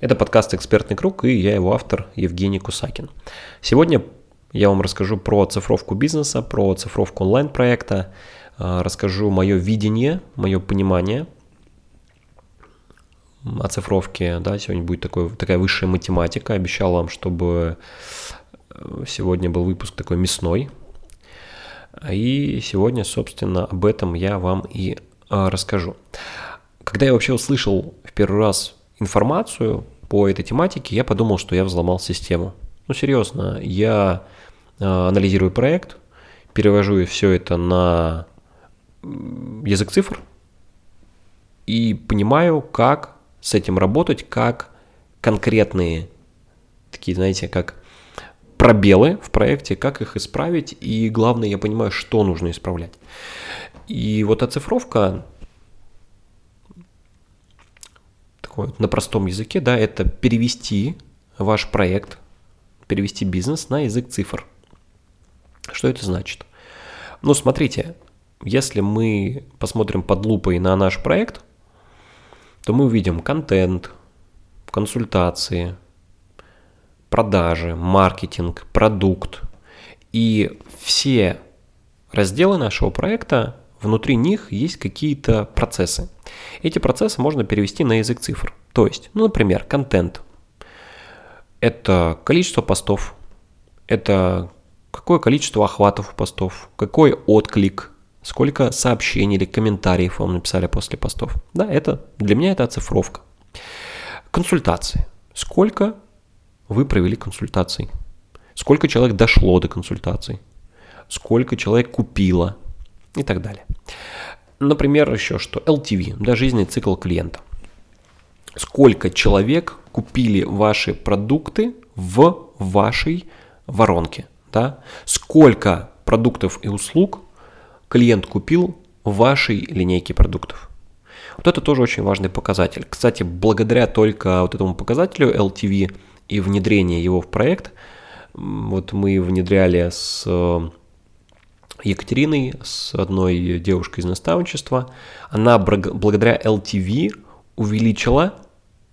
Это подкаст «Экспертный круг» и я его автор Евгений Кусакин. Сегодня я вам расскажу про цифровку бизнеса, про цифровку онлайн-проекта, а, расскажу мое видение, мое понимание о цифровке. Да, сегодня будет такой, такая высшая математика. Обещал вам, чтобы э, сегодня был выпуск такой мясной. И сегодня, собственно, об этом я вам и а, расскажу. Когда я вообще услышал в первый раз информацию по этой тематике, я подумал, что я взломал систему. Ну, серьезно, я э, анализирую проект, перевожу все это на язык цифр и понимаю, как с этим работать, как конкретные такие, знаете, как пробелы в проекте, как их исправить, и главное, я понимаю, что нужно исправлять. И вот оцифровка такой на простом языке, да, это перевести ваш проект, перевести бизнес на язык цифр. Что это значит? Ну, смотрите, если мы посмотрим под лупой на наш проект, то мы увидим контент, консультации, продажи, маркетинг, продукт. И все разделы нашего проекта, внутри них есть какие-то процессы. Эти процессы можно перевести на язык цифр. То есть, ну, например, контент. Это количество постов, это какое количество охватов постов, какой отклик, сколько сообщений или комментариев вам написали после постов. Да, это для меня это оцифровка. Консультации. Сколько вы провели консультаций? Сколько человек дошло до консультаций? Сколько человек купило? И так далее. Например, еще что? LTV, да, жизненный цикл клиента. Сколько человек купили ваши продукты в вашей воронке, да? Сколько продуктов и услуг клиент купил в вашей линейке продуктов. Вот это тоже очень важный показатель. Кстати, благодаря только вот этому показателю LTV и внедрение его в проект, вот мы внедряли с Екатериной, с одной девушкой из наставничества, она благодаря LTV увеличила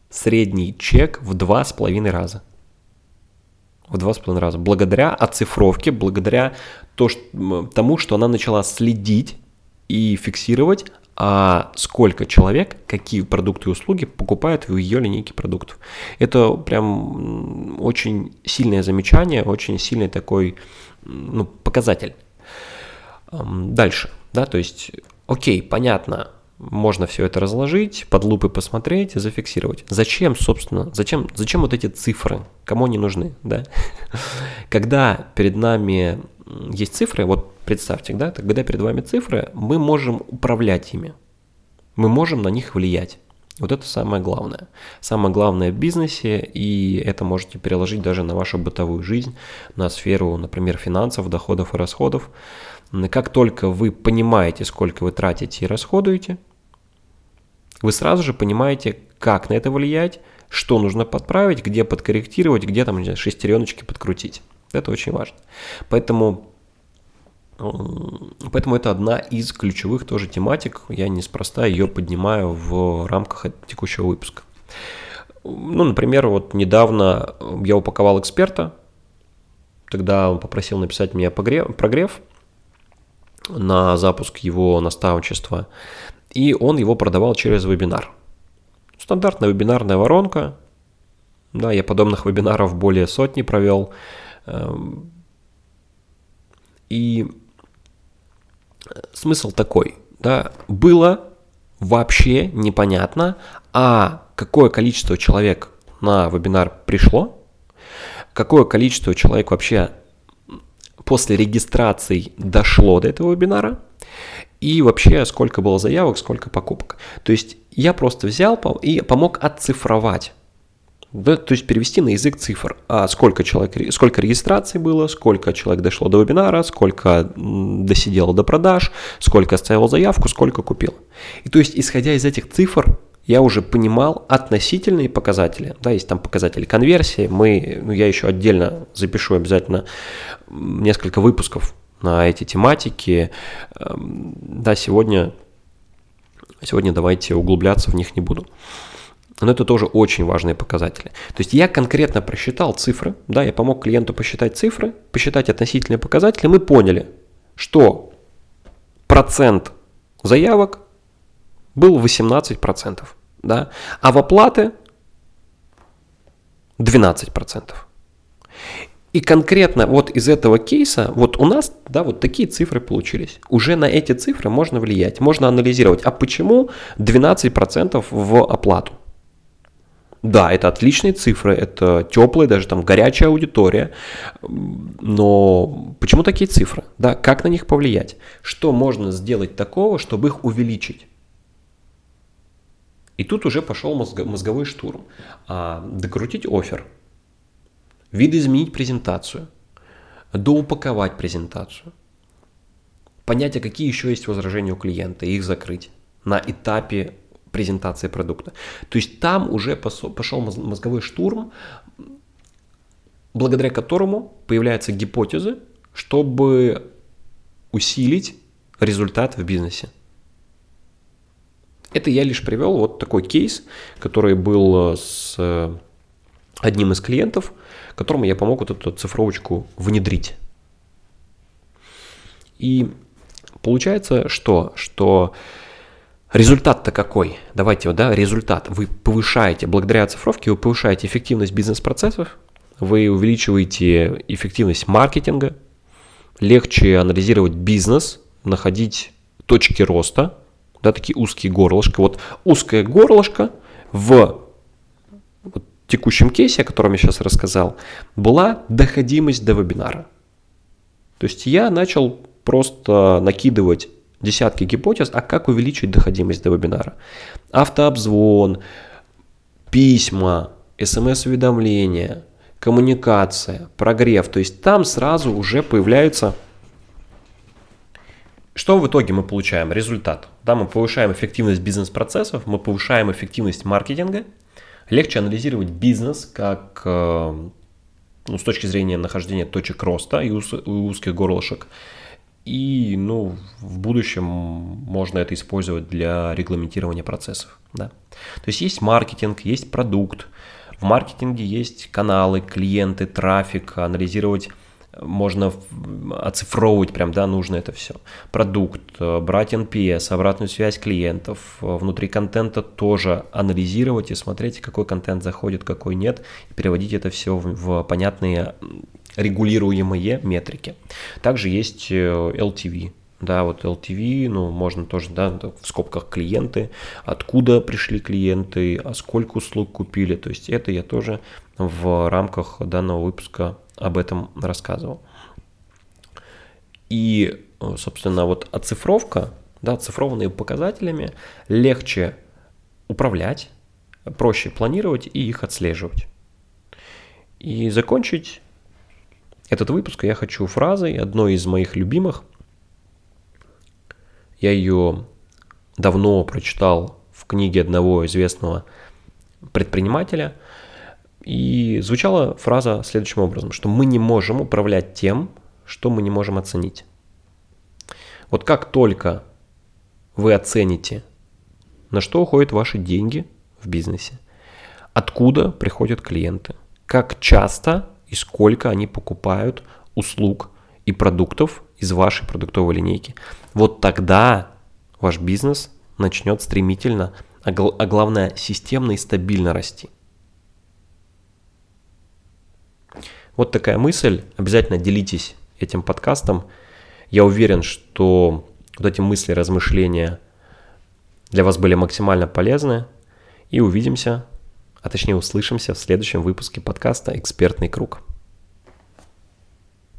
средний чек в два с половиной раза. В два с половиной раза. Благодаря оцифровке, благодаря то, что, тому, что она начала следить и фиксировать, а сколько человек, какие продукты и услуги покупают в ее линейке продуктов. Это прям очень сильное замечание, очень сильный такой ну, показатель. Дальше, да, то есть, окей, понятно, можно все это разложить, под лупы посмотреть зафиксировать. Зачем, собственно, зачем, зачем вот эти цифры? Кому они нужны, да? Когда перед нами есть цифры, вот представьте, да, когда перед вами цифры, мы можем управлять ими, мы можем на них влиять. Вот это самое главное. Самое главное в бизнесе, и это можете переложить даже на вашу бытовую жизнь, на сферу, например, финансов, доходов и расходов. Как только вы понимаете, сколько вы тратите и расходуете, вы сразу же понимаете, как на это влиять, что нужно подправить, где подкорректировать, где там знаю, шестереночки подкрутить. Это очень важно. Поэтому, поэтому это одна из ключевых тоже тематик. Я неспроста ее поднимаю в рамках текущего выпуска. Ну, например, вот недавно я упаковал эксперта, тогда он попросил написать мне прогрев, на запуск его наставничества, и он его продавал через вебинар. Стандартная вебинарная воронка. Да, я подобных вебинаров более сотни провел. Эм, и смысл такой, да, было вообще непонятно, а какое количество человек на вебинар пришло, какое количество человек вообще после регистрации дошло до этого вебинара и вообще сколько было заявок, сколько покупок. То есть я просто взял и помог отцифровать да, то есть перевести на язык цифр. А сколько человек, сколько регистраций было, сколько человек дошло до вебинара, сколько досидело до продаж, сколько оставил заявку, сколько купил. И то есть, исходя из этих цифр, я уже понимал относительные показатели. Да, есть там показатели конверсии. Мы, ну, я еще отдельно запишу обязательно несколько выпусков на эти тематики. Эм, да, сегодня, сегодня давайте углубляться в них не буду. Но это тоже очень важные показатели. То есть я конкретно просчитал цифры, да, я помог клиенту посчитать цифры, посчитать относительные показатели, мы поняли, что процент заявок был 18%, да, а в оплаты 12%. И конкретно вот из этого кейса, вот у нас, да, вот такие цифры получились. Уже на эти цифры можно влиять, можно анализировать. А почему 12% в оплату? Да, это отличные цифры, это теплая, даже там горячая аудитория, но почему такие цифры? Да, как на них повлиять? Что можно сделать такого, чтобы их увеличить? И тут уже пошел мозговой штурм. А, докрутить офер, видоизменить презентацию, доупаковать презентацию, понять, а какие еще есть возражения у клиента, их закрыть на этапе презентации продукта. То есть там уже пошел мозговой штурм, благодаря которому появляются гипотезы, чтобы усилить результат в бизнесе. Это я лишь привел вот такой кейс, который был с одним из клиентов, которому я помог вот эту цифровочку внедрить. И получается что? Что результат-то какой? Давайте, вот, да, результат. Вы повышаете, благодаря цифровке, вы повышаете эффективность бизнес-процессов, вы увеличиваете эффективность маркетинга, легче анализировать бизнес, находить точки роста, да, такие узкие горлышки. Вот узкое горлышко в вот, текущем кейсе, о котором я сейчас рассказал, была доходимость до вебинара. То есть я начал просто накидывать десятки гипотез, а как увеличить доходимость до вебинара. Автообзвон, письма, смс-уведомления, коммуникация, прогрев. То есть там сразу уже появляются... Что в итоге мы получаем? Результат. Да, мы повышаем эффективность бизнес-процессов, мы повышаем эффективность маркетинга – Легче анализировать бизнес как э, ну, с точки зрения нахождения точек роста и узких горлышек. И ну, в будущем можно это использовать для регламентирования процессов. Да? То есть есть маркетинг, есть продукт. В маркетинге есть каналы, клиенты, трафик, анализировать можно оцифровывать прям, да, нужно это все. Продукт, э, брать NPS, обратную связь клиентов, э, внутри контента тоже анализировать и смотреть, какой контент заходит, какой нет, и переводить это все в, в понятные регулируемые метрики. Также есть э, LTV, да, вот LTV, ну, можно тоже, да, в скобках клиенты, откуда пришли клиенты, а сколько услуг купили, то есть это я тоже в рамках данного выпуска об этом рассказывал. И, собственно, вот оцифровка, да, оцифрованные показателями легче управлять, проще планировать и их отслеживать. И закончить этот выпуск я хочу фразой, одной из моих любимых. Я ее давно прочитал в книге одного известного предпринимателя – и звучала фраза следующим образом, что мы не можем управлять тем, что мы не можем оценить. Вот как только вы оцените, на что уходят ваши деньги в бизнесе, откуда приходят клиенты, как часто и сколько они покупают услуг и продуктов из вашей продуктовой линейки, вот тогда ваш бизнес начнет стремительно, а главное системно и стабильно расти. Вот такая мысль. Обязательно делитесь этим подкастом. Я уверен, что вот эти мысли, размышления для вас были максимально полезны. И увидимся, а точнее услышимся в следующем выпуске подкаста «Экспертный круг».